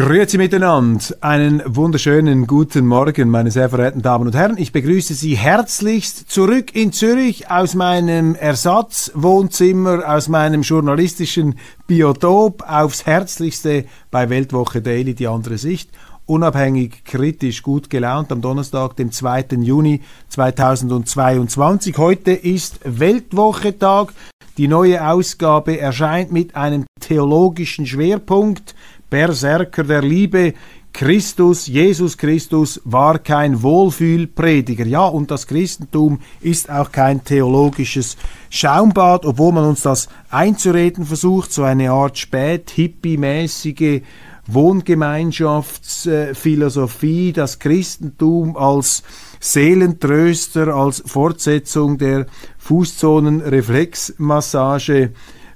Grüezi miteinander. Einen wunderschönen guten Morgen, meine sehr verehrten Damen und Herren. Ich begrüße Sie herzlichst zurück in Zürich aus meinem Ersatzwohnzimmer, aus meinem journalistischen Biotop aufs Herzlichste bei Weltwoche Daily, die andere Sicht. Unabhängig, kritisch, gut gelaunt am Donnerstag, dem 2. Juni 2022. Heute ist Weltwochetag. Die neue Ausgabe erscheint mit einem theologischen Schwerpunkt. Berserker der Liebe, Christus, Jesus Christus war kein Wohlfühlprediger. Ja, und das Christentum ist auch kein theologisches Schaumbad, obwohl man uns das einzureden versucht, so eine Art spät-hippie-mäßige Wohngemeinschaftsphilosophie, das Christentum als Seelentröster, als Fortsetzung der Fußzonenreflexmassage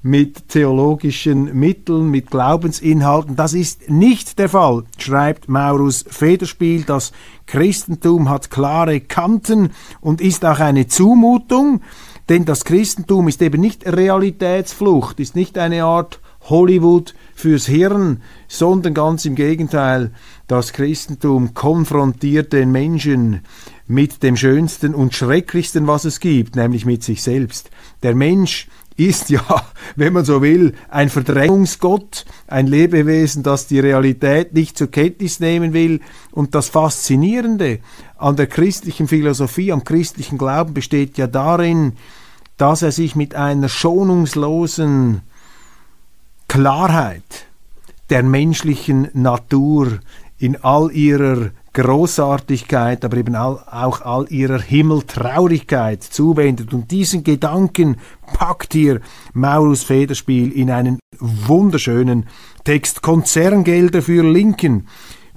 mit theologischen Mitteln, mit Glaubensinhalten. Das ist nicht der Fall, schreibt Maurus Federspiel. Das Christentum hat klare Kanten und ist auch eine Zumutung, denn das Christentum ist eben nicht Realitätsflucht, ist nicht eine Art Hollywood fürs Hirn, sondern ganz im Gegenteil, das Christentum konfrontiert den Menschen mit dem Schönsten und Schrecklichsten, was es gibt, nämlich mit sich selbst. Der Mensch ist ja, wenn man so will, ein Verdrängungsgott, ein Lebewesen, das die Realität nicht zur Kenntnis nehmen will. Und das Faszinierende an der christlichen Philosophie, am christlichen Glauben besteht ja darin, dass er sich mit einer schonungslosen Klarheit der menschlichen Natur in all ihrer Großartigkeit, aber eben auch all ihrer Himmeltraurigkeit zuwendet. Und diesen Gedanken packt hier Maurus Federspiel in einen wunderschönen Text. Konzerngelder für Linken.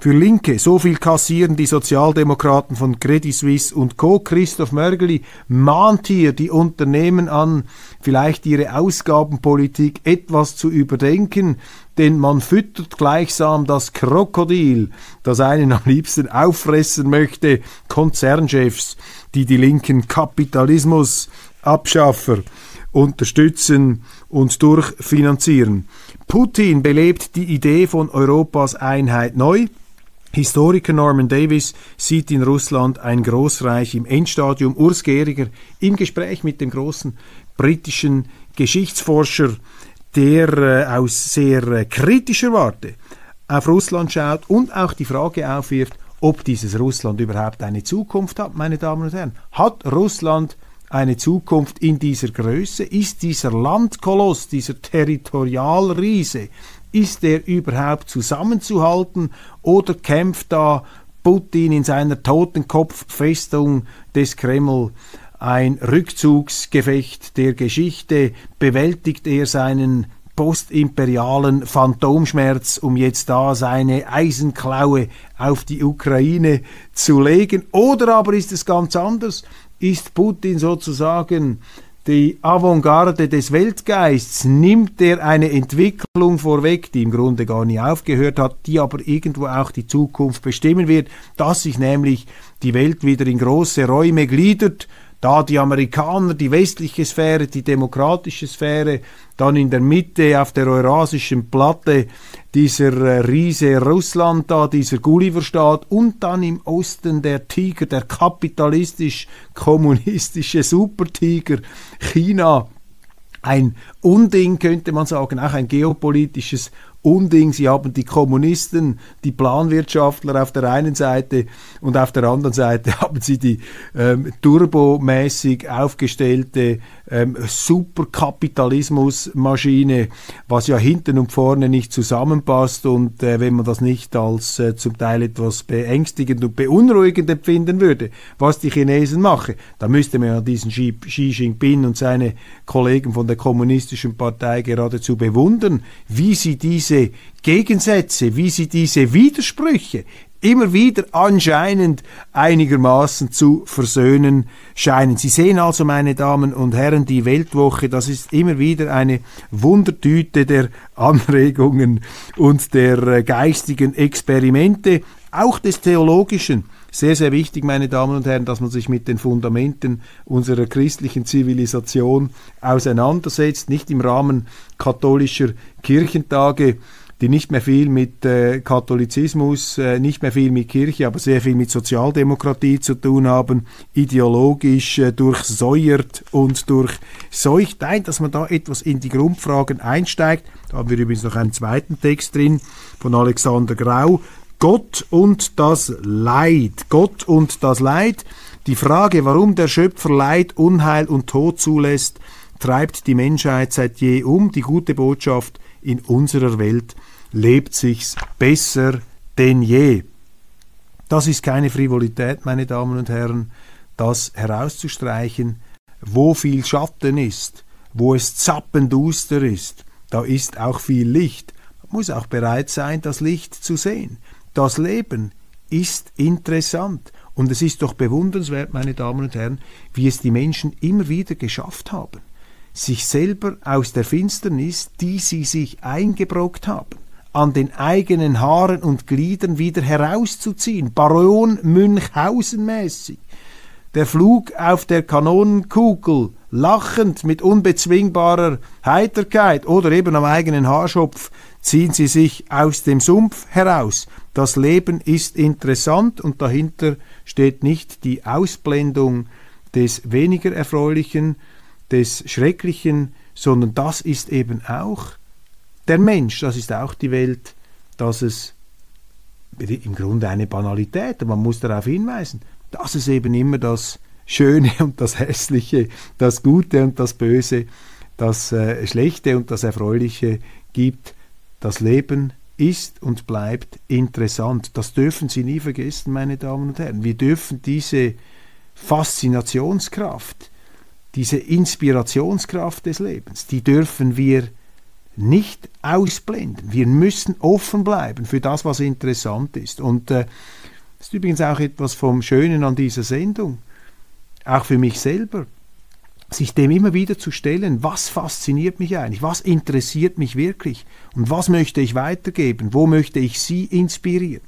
Für Linke, so viel kassieren die Sozialdemokraten von Credit Suisse und Co. Christoph Mörgeli mahnt hier die Unternehmen an, vielleicht ihre Ausgabenpolitik etwas zu überdenken, denn man füttert gleichsam das Krokodil, das einen am liebsten auffressen möchte, Konzernchefs, die die linken Kapitalismusabschaffer unterstützen und durchfinanzieren. Putin belebt die Idee von Europas Einheit neu. Historiker Norman Davis sieht in Russland ein Großreich im Endstadium. Urs Gehriger im Gespräch mit dem großen britischen Geschichtsforscher, der äh, aus sehr äh, kritischer Warte auf Russland schaut und auch die Frage aufwirft, ob dieses Russland überhaupt eine Zukunft hat, meine Damen und Herren. Hat Russland eine Zukunft in dieser Größe? Ist dieser Landkoloss, dieser Territorialriese, ist er überhaupt zusammenzuhalten oder kämpft da Putin in seiner Totenkopffestung des Kreml ein Rückzugsgefecht der Geschichte? Bewältigt er seinen postimperialen Phantomschmerz, um jetzt da seine Eisenklaue auf die Ukraine zu legen? Oder aber ist es ganz anders? Ist Putin sozusagen die Avantgarde des Weltgeists, nimmt er eine Entwicklung vorweg, die im Grunde gar nie aufgehört hat, die aber irgendwo auch die Zukunft bestimmen wird, dass sich nämlich die Welt wieder in große Räume gliedert, da die Amerikaner, die westliche Sphäre, die demokratische Sphäre, dann in der Mitte auf der eurasischen Platte dieser äh, Riese Russland da, dieser Gulliverstaat und dann im Osten der Tiger, der kapitalistisch-kommunistische Supertiger China. Ein Unding könnte man sagen, auch ein geopolitisches Unding. Sie haben die Kommunisten, die Planwirtschaftler auf der einen Seite und auf der anderen Seite haben sie die ähm, turbomäßig aufgestellte ähm, Superkapitalismusmaschine, was ja hinten und vorne nicht zusammenpasst und äh, wenn man das nicht als äh, zum Teil etwas beängstigend und beunruhigend empfinden würde, was die Chinesen machen, dann müsste man ja diesen Xi, Xi Jinping und seine Kollegen von der kommunistischen Partei geradezu bewundern, wie sie diese Gegensätze, wie sie diese Widersprüche immer wieder anscheinend einigermaßen zu versöhnen scheinen. Sie sehen also, meine Damen und Herren, die Weltwoche, das ist immer wieder eine Wundertüte der Anregungen und der äh, geistigen Experimente, auch des theologischen. Sehr, sehr wichtig, meine Damen und Herren, dass man sich mit den Fundamenten unserer christlichen Zivilisation auseinandersetzt, nicht im Rahmen katholischer Kirchentage, die nicht mehr viel mit äh, Katholizismus, äh, nicht mehr viel mit Kirche, aber sehr viel mit Sozialdemokratie zu tun haben, ideologisch äh, durchsäuert und durchseucht. Nein, dass man da etwas in die Grundfragen einsteigt. Da haben wir übrigens noch einen zweiten Text drin von Alexander Grau. Gott und das Leid. Gott und das Leid. Die Frage, warum der Schöpfer Leid, Unheil und Tod zulässt, treibt die Menschheit seit je um. Die gute Botschaft in unserer Welt lebt sich's besser denn je. Das ist keine Frivolität, meine Damen und Herren, das herauszustreichen, wo viel Schatten ist, wo es zappenduster ist, da ist auch viel Licht. Man muss auch bereit sein, das Licht zu sehen. Das Leben ist interessant. Und es ist doch bewundernswert, meine Damen und Herren, wie es die Menschen immer wieder geschafft haben, sich selber aus der Finsternis, die sie sich eingebrockt haben, an den eigenen Haaren und Gliedern wieder herauszuziehen, Baron Münchhausen mäßig. Der Flug auf der Kanonenkugel, lachend mit unbezwingbarer Heiterkeit oder eben am eigenen Haarschopf, ziehen sie sich aus dem Sumpf heraus. Das Leben ist interessant und dahinter steht nicht die Ausblendung des weniger Erfreulichen, des Schrecklichen, sondern das ist eben auch der Mensch, das ist auch die Welt, dass es im Grunde eine Banalität, aber man muss darauf hinweisen, dass es eben immer das Schöne und das Hässliche, das Gute und das Böse, das äh, Schlechte und das Erfreuliche gibt. Das Leben ist und bleibt interessant. Das dürfen Sie nie vergessen, meine Damen und Herren. Wir dürfen diese Faszinationskraft, diese Inspirationskraft des Lebens, die dürfen wir nicht ausblenden. Wir müssen offen bleiben für das, was interessant ist. Und äh, das ist übrigens auch etwas vom Schönen an dieser Sendung, auch für mich selber, sich dem immer wieder zu stellen, was fasziniert mich eigentlich, was interessiert mich wirklich und was möchte ich weitergeben, wo möchte ich Sie inspirieren.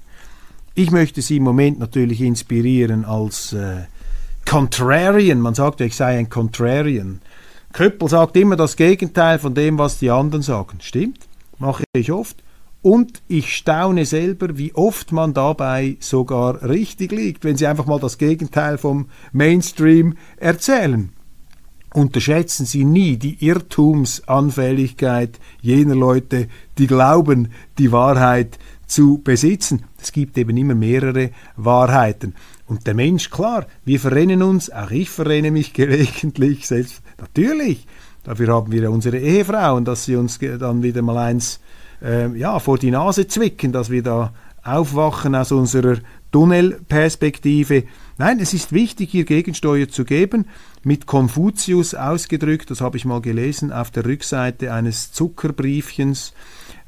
Ich möchte Sie im Moment natürlich inspirieren als äh, Contrarian, man sagt, ich sei ein Contrarian. Köppel sagt immer das Gegenteil von dem, was die anderen sagen. Stimmt, mache ich oft. Und ich staune selber, wie oft man dabei sogar richtig liegt, wenn sie einfach mal das Gegenteil vom Mainstream erzählen. Unterschätzen Sie nie die Irrtumsanfälligkeit jener Leute, die glauben, die Wahrheit zu besitzen. Es gibt eben immer mehrere Wahrheiten. Und der Mensch, klar, wir verrennen uns, auch ich verrenne mich gelegentlich, selbst natürlich. Dafür haben wir unsere Ehefrauen, dass sie uns dann wieder mal eins äh, ja, vor die Nase zwicken, dass wir da aufwachen aus unserer Tunnelperspektive. Nein, es ist wichtig, hier Gegensteuer zu geben, mit Konfuzius ausgedrückt, das habe ich mal gelesen, auf der Rückseite eines Zuckerbriefchens,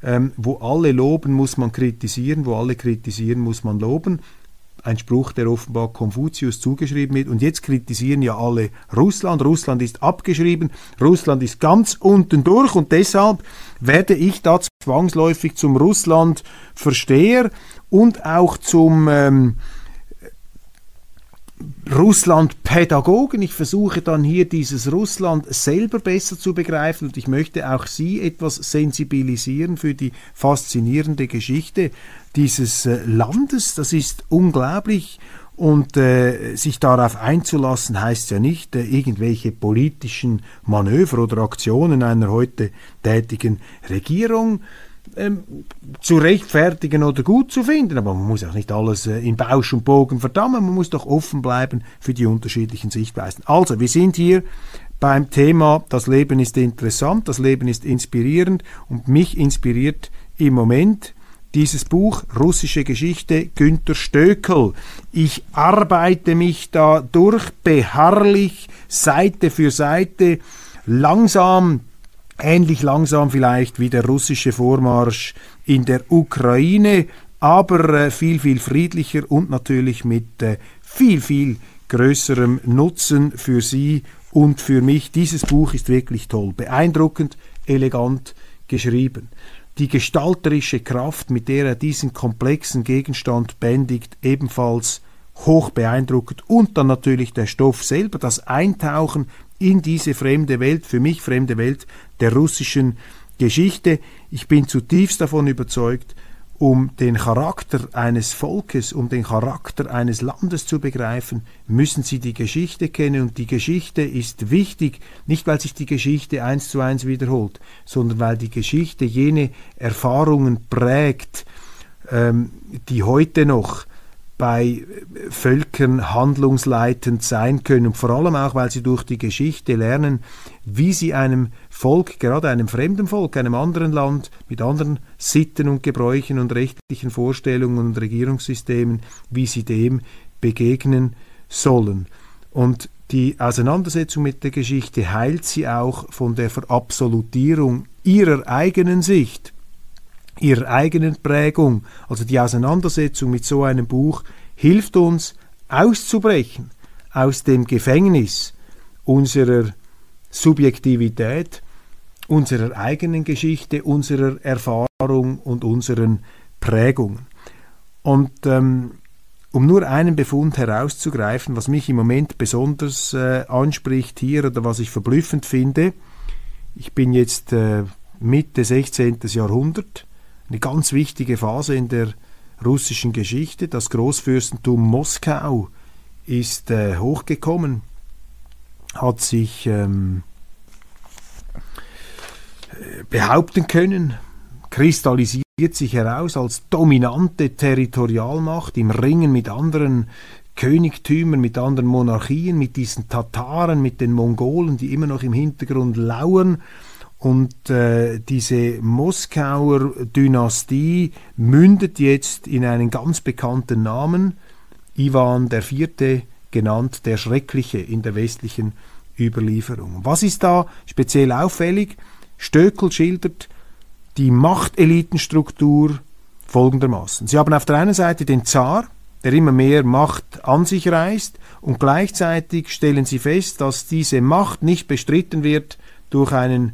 ähm, wo alle loben, muss man kritisieren, wo alle kritisieren, muss man loben ein Spruch, der offenbar Konfuzius zugeschrieben wird. Und jetzt kritisieren ja alle Russland. Russland ist abgeschrieben. Russland ist ganz unten durch. Und deshalb werde ich da zwangsläufig zum Russland-Versteher und auch zum ähm, Russland-Pädagogen. Ich versuche dann hier dieses Russland selber besser zu begreifen und ich möchte auch Sie etwas sensibilisieren für die faszinierende Geschichte dieses äh, Landes. Das ist unglaublich und äh, sich darauf einzulassen heißt ja nicht, äh, irgendwelche politischen Manöver oder Aktionen einer heute tätigen Regierung ähm, zu rechtfertigen oder gut zu finden, aber man muss auch nicht alles äh, in Bausch und Bogen verdammen, man muss doch offen bleiben für die unterschiedlichen Sichtweisen. Also, wir sind hier beim Thema, das Leben ist interessant, das Leben ist inspirierend und mich inspiriert im Moment dieses Buch Russische Geschichte Günter Stöckel. Ich arbeite mich da durch, beharrlich, Seite für Seite, langsam, ähnlich langsam vielleicht wie der russische Vormarsch in der Ukraine, aber äh, viel, viel friedlicher und natürlich mit äh, viel, viel größerem Nutzen für Sie und für mich. Dieses Buch ist wirklich toll, beeindruckend, elegant geschrieben die gestalterische Kraft, mit der er diesen komplexen Gegenstand bändigt, ebenfalls hoch beeindruckend und dann natürlich der Stoff selber, das Eintauchen in diese fremde Welt, für mich fremde Welt der russischen Geschichte. Ich bin zutiefst davon überzeugt, um den Charakter eines Volkes, um den Charakter eines Landes zu begreifen, müssen sie die Geschichte kennen und die Geschichte ist wichtig, nicht weil sich die Geschichte eins zu eins wiederholt, sondern weil die Geschichte jene Erfahrungen prägt, ähm, die heute noch bei Völkern handlungsleitend sein können und vor allem auch, weil sie durch die Geschichte lernen, wie sie einem Volk, gerade einem fremden Volk, einem anderen Land mit anderen Sitten und Gebräuchen und rechtlichen Vorstellungen und Regierungssystemen, wie sie dem begegnen sollen. Und die Auseinandersetzung mit der Geschichte heilt sie auch von der Verabsolutierung ihrer eigenen Sicht ihrer eigenen Prägung. Also die Auseinandersetzung mit so einem Buch hilft uns auszubrechen aus dem Gefängnis unserer Subjektivität, unserer eigenen Geschichte, unserer Erfahrung und unseren Prägungen. Und ähm, um nur einen Befund herauszugreifen, was mich im Moment besonders äh, anspricht hier oder was ich verblüffend finde, ich bin jetzt äh, Mitte 16. Jahrhundert, eine ganz wichtige Phase in der russischen Geschichte. Das Großfürstentum Moskau ist äh, hochgekommen, hat sich ähm, behaupten können, kristallisiert sich heraus als dominante Territorialmacht im Ringen mit anderen Königtümern, mit anderen Monarchien, mit diesen Tataren, mit den Mongolen, die immer noch im Hintergrund lauern und äh, diese Moskauer Dynastie mündet jetzt in einen ganz bekannten Namen, Ivan IV. genannt, der Schreckliche in der westlichen Überlieferung. Was ist da speziell auffällig? Stöckel schildert die Machtelitenstruktur folgendermaßen. Sie haben auf der einen Seite den Zar, der immer mehr Macht an sich reißt, und gleichzeitig stellen sie fest, dass diese Macht nicht bestritten wird durch einen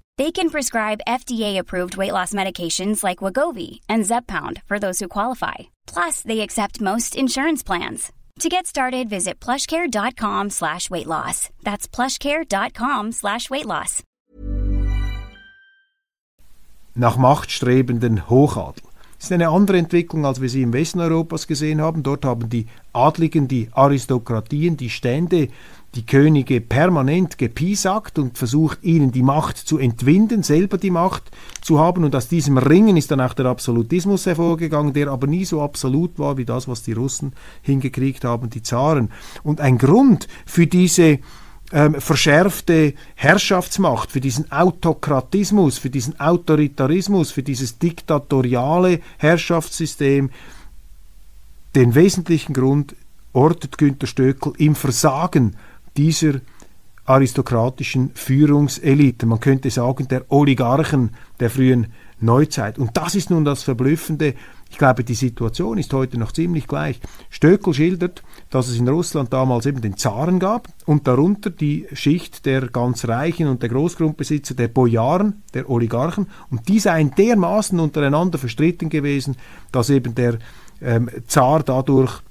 They can prescribe FDA-approved weight loss medications like Wagovi and Zepbound for those who qualify. Plus, they accept most insurance plans. To get started, visit plushcare.com slash weight loss. That's plushcare.com slash weight loss. Nach machtstrebenden Hochadel. Das ist eine andere Entwicklung, als wir sie im Westen Europas gesehen haben. Dort haben die Adligen, die Aristokratien, die Stände die Könige permanent gepiesackt und versucht, ihnen die Macht zu entwinden, selber die Macht zu haben. Und aus diesem Ringen ist dann auch der Absolutismus hervorgegangen, der aber nie so absolut war wie das, was die Russen hingekriegt haben, die Zaren. Und ein Grund für diese ähm, verschärfte Herrschaftsmacht, für diesen Autokratismus, für diesen Autoritarismus, für dieses diktatoriale Herrschaftssystem, den wesentlichen Grund ortet Günter Stöckel im Versagen dieser aristokratischen Führungselite, man könnte sagen der Oligarchen der frühen Neuzeit. Und das ist nun das Verblüffende. Ich glaube, die Situation ist heute noch ziemlich gleich. Stöckel schildert, dass es in Russland damals eben den Zaren gab und darunter die Schicht der ganz Reichen und der Großgrundbesitzer, der Bojaren, der Oligarchen. Und die seien dermaßen untereinander verstritten gewesen, dass eben der ähm, Zar dadurch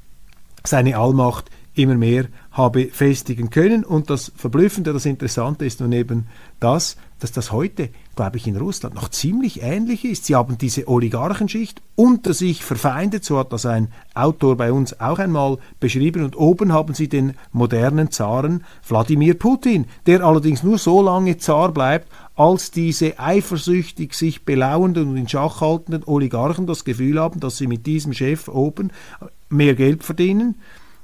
seine Allmacht immer mehr habe festigen können. Und das Verblüffende, das Interessante ist nun eben das, dass das heute, glaube ich, in Russland noch ziemlich ähnlich ist. Sie haben diese Oligarchenschicht unter sich verfeindet, so hat das ein Autor bei uns auch einmal beschrieben. Und oben haben sie den modernen Zaren Wladimir Putin, der allerdings nur so lange Zar bleibt, als diese eifersüchtig sich belauenden und in Schach haltenden Oligarchen das Gefühl haben, dass sie mit diesem Chef oben mehr Geld verdienen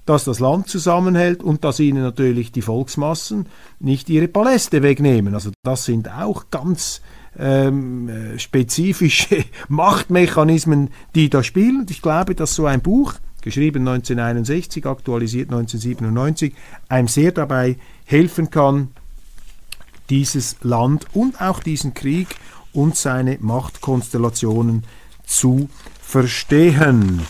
dass das Land zusammenhält und dass ihnen natürlich die Volksmassen nicht ihre Paläste wegnehmen. Also das sind auch ganz ähm, äh, spezifische Machtmechanismen, die da spielen. Und ich glaube, dass so ein Buch, geschrieben 1961, aktualisiert 1997, einem sehr dabei helfen kann, dieses Land und auch diesen Krieg und seine Machtkonstellationen zu verstehen.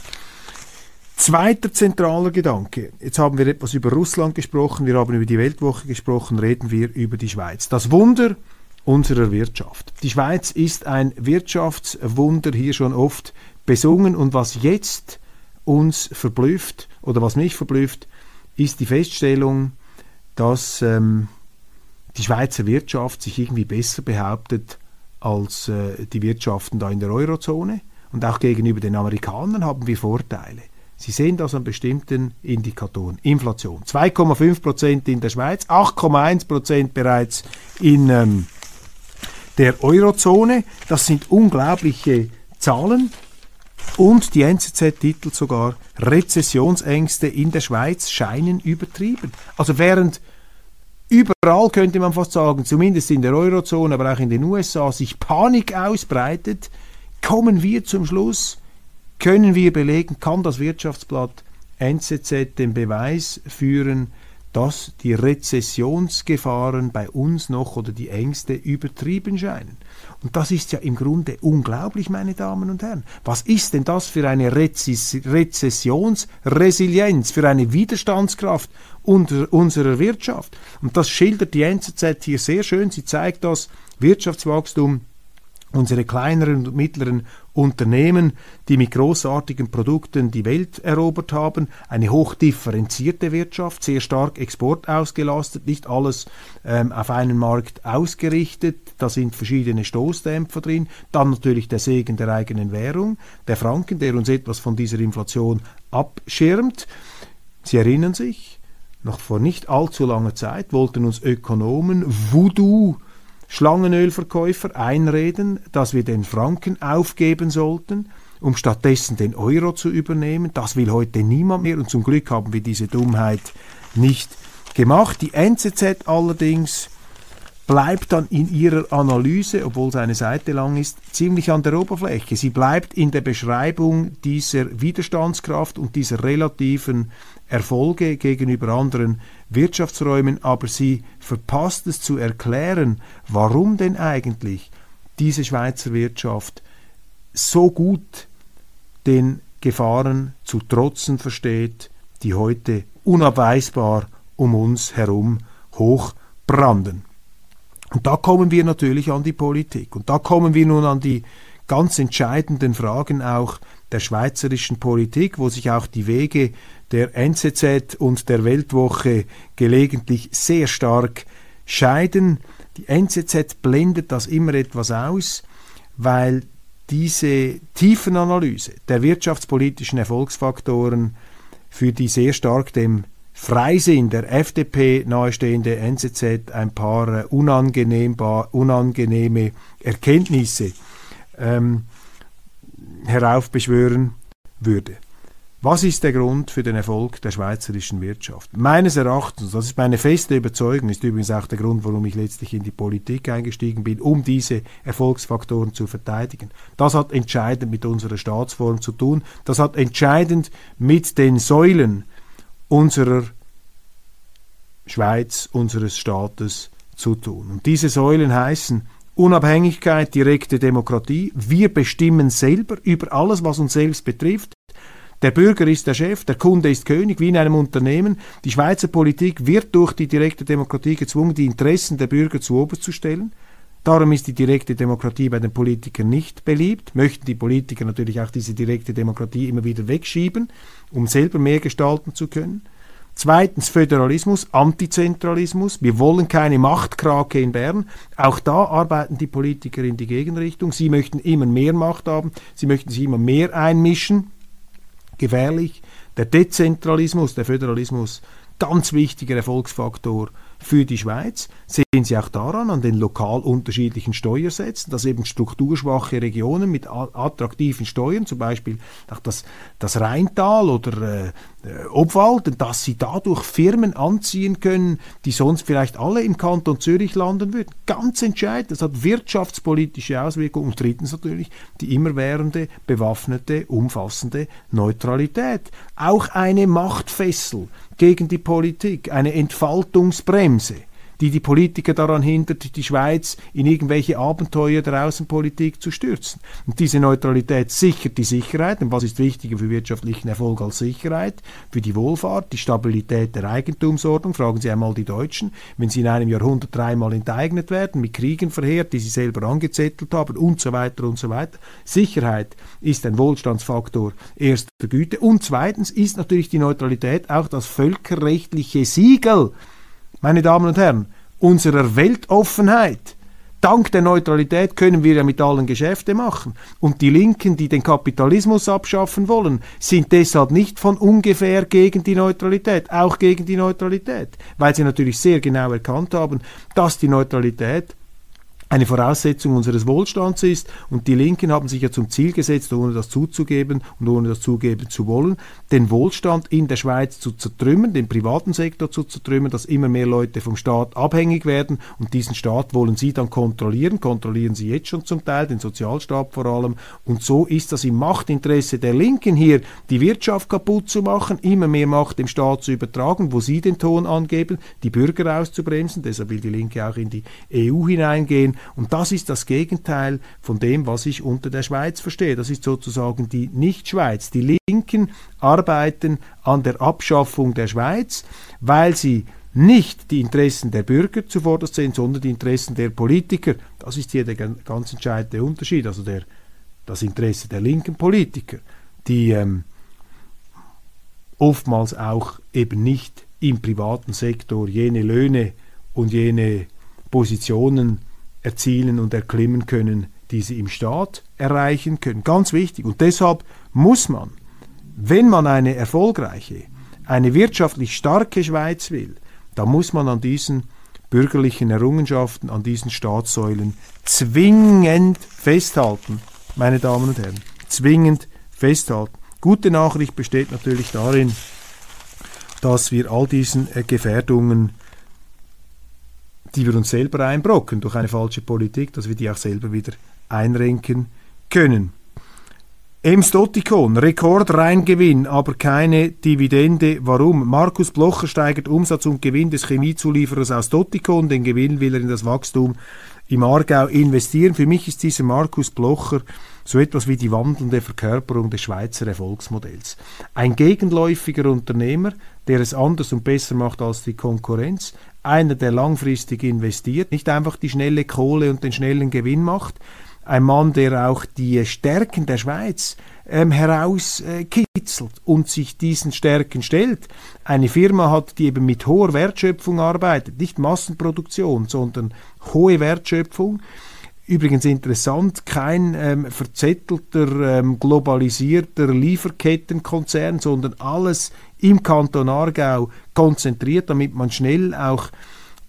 Zweiter zentraler Gedanke. Jetzt haben wir etwas über Russland gesprochen, wir haben über die Weltwoche gesprochen, reden wir über die Schweiz. Das Wunder unserer Wirtschaft. Die Schweiz ist ein Wirtschaftswunder, hier schon oft besungen und was jetzt uns verblüfft oder was mich verblüfft, ist die Feststellung, dass ähm, die Schweizer Wirtschaft sich irgendwie besser behauptet als äh, die Wirtschaften da in der Eurozone und auch gegenüber den Amerikanern haben wir Vorteile. Sie sehen das an bestimmten Indikatoren. Inflation 2,5 Prozent in der Schweiz, 8,1 Prozent bereits in ähm, der Eurozone. Das sind unglaubliche Zahlen. Und die NZZ titelt sogar, Rezessionsängste in der Schweiz scheinen übertrieben. Also während überall könnte man fast sagen, zumindest in der Eurozone, aber auch in den USA, sich Panik ausbreitet, kommen wir zum Schluss, können wir belegen, kann das Wirtschaftsblatt NZZ den Beweis führen, dass die Rezessionsgefahren bei uns noch oder die Ängste übertrieben scheinen. Und das ist ja im Grunde unglaublich, meine Damen und Herren. Was ist denn das für eine Rezessionsresilienz, für eine Widerstandskraft unserer Wirtschaft? Und das schildert die NZZ hier sehr schön. Sie zeigt das Wirtschaftswachstum unsere kleineren und mittleren Unternehmen, die mit großartigen Produkten die Welt erobert haben, eine hochdifferenzierte Wirtschaft, sehr stark Export ausgelastet, nicht alles ähm, auf einen Markt ausgerichtet, da sind verschiedene Stoßdämpfer drin, dann natürlich der Segen der eigenen Währung, der Franken, der uns etwas von dieser Inflation abschirmt. Sie erinnern sich, noch vor nicht allzu langer Zeit wollten uns Ökonomen Voodoo Schlangenölverkäufer einreden, dass wir den Franken aufgeben sollten, um stattdessen den Euro zu übernehmen. Das will heute niemand mehr und zum Glück haben wir diese Dummheit nicht gemacht. Die NZZ allerdings bleibt dann in ihrer Analyse, obwohl es eine Seite lang ist, ziemlich an der Oberfläche. Sie bleibt in der Beschreibung dieser Widerstandskraft und dieser relativen Erfolge gegenüber anderen Wirtschaftsräumen, aber sie verpasst es zu erklären, warum denn eigentlich diese Schweizer Wirtschaft so gut den Gefahren zu trotzen versteht, die heute unabweisbar um uns herum hochbranden. Und da kommen wir natürlich an die Politik. Und da kommen wir nun an die ganz entscheidenden Fragen auch der schweizerischen Politik, wo sich auch die Wege der NZZ und der Weltwoche gelegentlich sehr stark scheiden. Die NZZ blendet das immer etwas aus, weil diese Tiefenanalyse der wirtschaftspolitischen Erfolgsfaktoren, für die sehr stark dem Freisinn der FDP nahestehende NZZ ein paar äh, unangenehme Erkenntnisse ähm, heraufbeschwören würde. Was ist der Grund für den Erfolg der schweizerischen Wirtschaft? Meines Erachtens, das ist meine feste Überzeugung, ist übrigens auch der Grund, warum ich letztlich in die Politik eingestiegen bin, um diese Erfolgsfaktoren zu verteidigen. Das hat entscheidend mit unserer Staatsform zu tun. Das hat entscheidend mit den Säulen unserer Schweiz, unseres Staates zu tun. Und diese Säulen heißen Unabhängigkeit, direkte Demokratie. Wir bestimmen selber über alles, was uns selbst betrifft. Der Bürger ist der Chef, der Kunde ist König, wie in einem Unternehmen. Die Schweizer Politik wird durch die direkte Demokratie gezwungen, die Interessen der Bürger zu oberst zu stellen. Darum ist die direkte Demokratie bei den Politikern nicht beliebt. Möchten die Politiker natürlich auch diese direkte Demokratie immer wieder wegschieben, um selber mehr gestalten zu können. Zweitens Föderalismus, Antizentralismus. Wir wollen keine Machtkrake in Bern. Auch da arbeiten die Politiker in die Gegenrichtung. Sie möchten immer mehr Macht haben. Sie möchten sich immer mehr einmischen. Gefährlich. Der Dezentralismus, der Föderalismus, ganz wichtiger Erfolgsfaktor für die Schweiz sehen Sie auch daran an den lokal unterschiedlichen Steuersätzen, dass eben strukturschwache Regionen mit attraktiven Steuern, zum Beispiel das, das Rheintal oder äh, äh, Obwald, dass sie dadurch Firmen anziehen können, die sonst vielleicht alle im Kanton Zürich landen würden. Ganz entscheidend, das hat wirtschaftspolitische Auswirkungen und drittens natürlich die immerwährende, bewaffnete, umfassende Neutralität. Auch eine Machtfessel gegen die Politik, eine Entfaltungsbremse die die Politiker daran hindert, die Schweiz in irgendwelche Abenteuer der Außenpolitik zu stürzen. Und diese Neutralität sichert die Sicherheit. Und was ist wichtiger für wirtschaftlichen Erfolg als Sicherheit? Für die Wohlfahrt, die Stabilität der Eigentumsordnung. Fragen Sie einmal die Deutschen, wenn sie in einem Jahrhundert dreimal enteignet werden, mit Kriegen verheert, die sie selber angezettelt haben und so weiter und so weiter. Sicherheit ist ein Wohlstandsfaktor erster Güte. Und zweitens ist natürlich die Neutralität auch das völkerrechtliche Siegel meine Damen und Herren, unserer Weltoffenheit. Dank der Neutralität können wir ja mit allen Geschäfte machen. Und die Linken, die den Kapitalismus abschaffen wollen, sind deshalb nicht von ungefähr gegen die Neutralität, auch gegen die Neutralität, weil sie natürlich sehr genau erkannt haben, dass die Neutralität eine Voraussetzung unseres Wohlstands ist. Und die Linken haben sich ja zum Ziel gesetzt, ohne das zuzugeben und ohne das zugeben zu wollen, den Wohlstand in der Schweiz zu zertrümmern, den privaten Sektor zu zertrümmern, dass immer mehr Leute vom Staat abhängig werden. Und diesen Staat wollen sie dann kontrollieren, kontrollieren sie jetzt schon zum Teil, den Sozialstaat vor allem. Und so ist das im Machtinteresse der Linken hier, die Wirtschaft kaputt zu machen, immer mehr Macht dem Staat zu übertragen, wo sie den Ton angeben, die Bürger auszubremsen. Deshalb will die Linke auch in die EU hineingehen und das ist das Gegenteil von dem, was ich unter der Schweiz verstehe. Das ist sozusagen die Nicht-Schweiz. Die Linken arbeiten an der Abschaffung der Schweiz, weil sie nicht die Interessen der Bürger zuvorderst sehen, sondern die Interessen der Politiker. Das ist hier der ganz entscheidende Unterschied, also der, das Interesse der linken Politiker, die ähm, oftmals auch eben nicht im privaten Sektor jene Löhne und jene Positionen erzielen und erklimmen können, die sie im Staat erreichen können. Ganz wichtig. Und deshalb muss man, wenn man eine erfolgreiche, eine wirtschaftlich starke Schweiz will, da muss man an diesen bürgerlichen Errungenschaften, an diesen Staatssäulen zwingend festhalten, meine Damen und Herren, zwingend festhalten. Gute Nachricht besteht natürlich darin, dass wir all diesen äh, Gefährdungen die wir uns selber einbrocken durch eine falsche Politik, dass wir die auch selber wieder einrenken können. Ems Dottikon, Rekordreingewinn, aber keine Dividende. Warum? Markus Blocher steigert Umsatz und Gewinn des Chemiezulieferers aus Dottikon. Den Gewinn will er in das Wachstum im Aargau investieren. Für mich ist dieser Markus Blocher so etwas wie die wandelnde Verkörperung des Schweizer Erfolgsmodells. Ein gegenläufiger Unternehmer, der es anders und besser macht als die Konkurrenz, einer, der langfristig investiert, nicht einfach die schnelle Kohle und den schnellen Gewinn macht, ein Mann, der auch die Stärken der Schweiz ähm, herauskitzelt und sich diesen Stärken stellt. Eine Firma hat, die eben mit hoher Wertschöpfung arbeitet, nicht Massenproduktion, sondern hohe Wertschöpfung. Übrigens interessant, kein ähm, verzettelter, ähm, globalisierter Lieferkettenkonzern, sondern alles im Kanton Aargau konzentriert, damit man schnell auch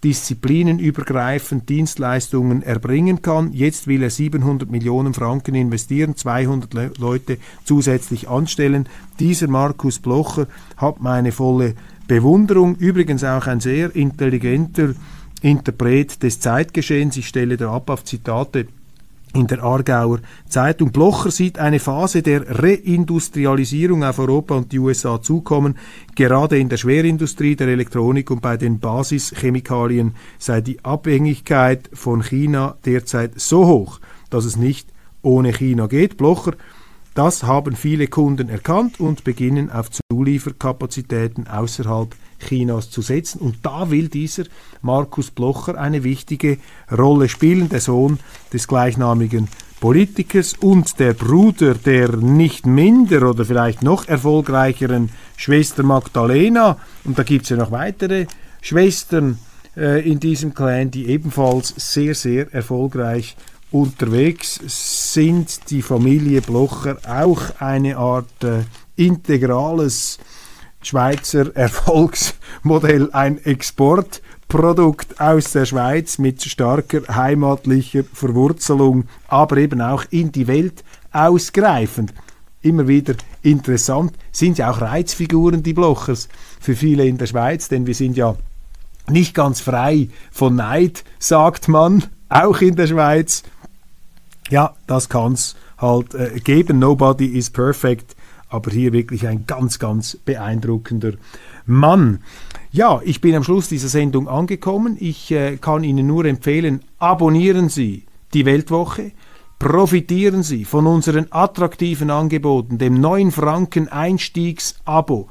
disziplinenübergreifend Dienstleistungen erbringen kann. Jetzt will er 700 Millionen Franken investieren, 200 Le Leute zusätzlich anstellen. Dieser Markus Blocher hat meine volle Bewunderung. Übrigens auch ein sehr intelligenter Interpret des Zeitgeschehens. Ich stelle da ab auf Zitate in der Aargauer Zeitung. Blocher sieht eine Phase der Reindustrialisierung auf Europa und die USA zukommen. Gerade in der Schwerindustrie, der Elektronik und bei den Basischemikalien sei die Abhängigkeit von China derzeit so hoch, dass es nicht ohne China geht. Blocher das haben viele Kunden erkannt und beginnen auf Zulieferkapazitäten außerhalb Chinas zu setzen. Und da will dieser Markus Blocher eine wichtige Rolle spielen, der Sohn des gleichnamigen Politikers und der Bruder der nicht minder oder vielleicht noch erfolgreicheren Schwester Magdalena. Und da gibt es ja noch weitere Schwestern äh, in diesem Clan, die ebenfalls sehr, sehr erfolgreich unterwegs sind. Die Familie Blocher auch eine Art äh, integrales Schweizer Erfolgsmodell, ein Exportprodukt aus der Schweiz mit starker heimatlicher Verwurzelung, aber eben auch in die Welt ausgreifend. Immer wieder interessant, sind ja auch Reizfiguren, die Blochers, für viele in der Schweiz, denn wir sind ja nicht ganz frei von Neid, sagt man, auch in der Schweiz. Ja, das kann es halt äh, geben. Nobody is perfect. Aber hier wirklich ein ganz, ganz beeindruckender Mann. Ja, ich bin am Schluss dieser Sendung angekommen. Ich äh, kann Ihnen nur empfehlen, abonnieren Sie die Weltwoche. Profitieren Sie von unseren attraktiven Angeboten, dem 9 Franken Einstiegs-Abo.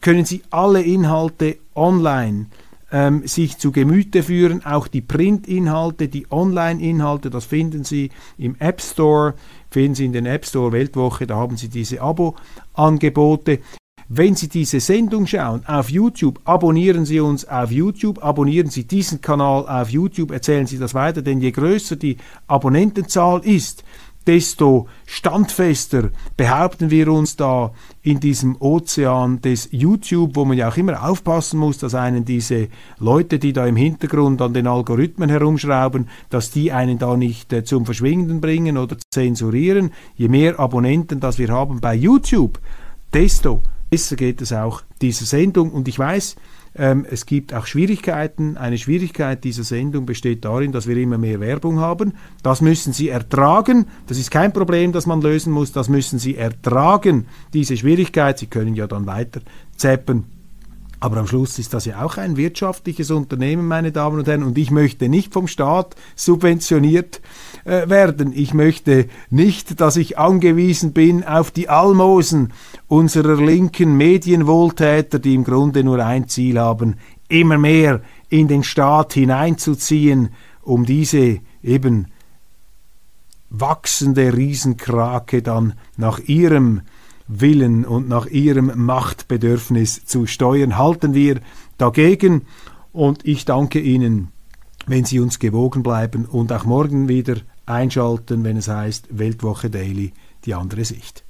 Können Sie alle Inhalte online ähm, sich zu Gemüte führen. Auch die Printinhalte, die Online-Inhalte, das finden Sie im App Store, finden Sie in den App Store Weltwoche, da haben Sie diese Abo-Angebote. Wenn Sie diese Sendung schauen auf YouTube, abonnieren Sie uns auf YouTube, abonnieren Sie diesen Kanal auf YouTube, erzählen Sie das weiter, denn je größer die Abonnentenzahl ist, desto standfester behaupten wir uns da in diesem Ozean des YouTube, wo man ja auch immer aufpassen muss, dass einen diese Leute, die da im Hintergrund an den Algorithmen herumschrauben, dass die einen da nicht äh, zum Verschwinden bringen oder zensurieren. Je mehr Abonnenten das wir haben bei YouTube, desto besser geht es auch dieser Sendung. Und ich weiß, ähm, es gibt auch Schwierigkeiten. Eine Schwierigkeit dieser Sendung besteht darin, dass wir immer mehr Werbung haben. Das müssen Sie ertragen. Das ist kein Problem, das man lösen muss. Das müssen Sie ertragen, diese Schwierigkeit. Sie können ja dann weiter zappen. Aber am Schluss ist das ja auch ein wirtschaftliches Unternehmen, meine Damen und Herren, und ich möchte nicht vom Staat subventioniert äh, werden. Ich möchte nicht, dass ich angewiesen bin auf die Almosen unserer linken Medienwohltäter, die im Grunde nur ein Ziel haben, immer mehr in den Staat hineinzuziehen, um diese eben wachsende Riesenkrake dann nach ihrem Willen und nach ihrem Machtbedürfnis zu steuern, halten wir dagegen. Und ich danke Ihnen, wenn Sie uns gewogen bleiben und auch morgen wieder einschalten, wenn es heißt Weltwoche Daily, die andere Sicht.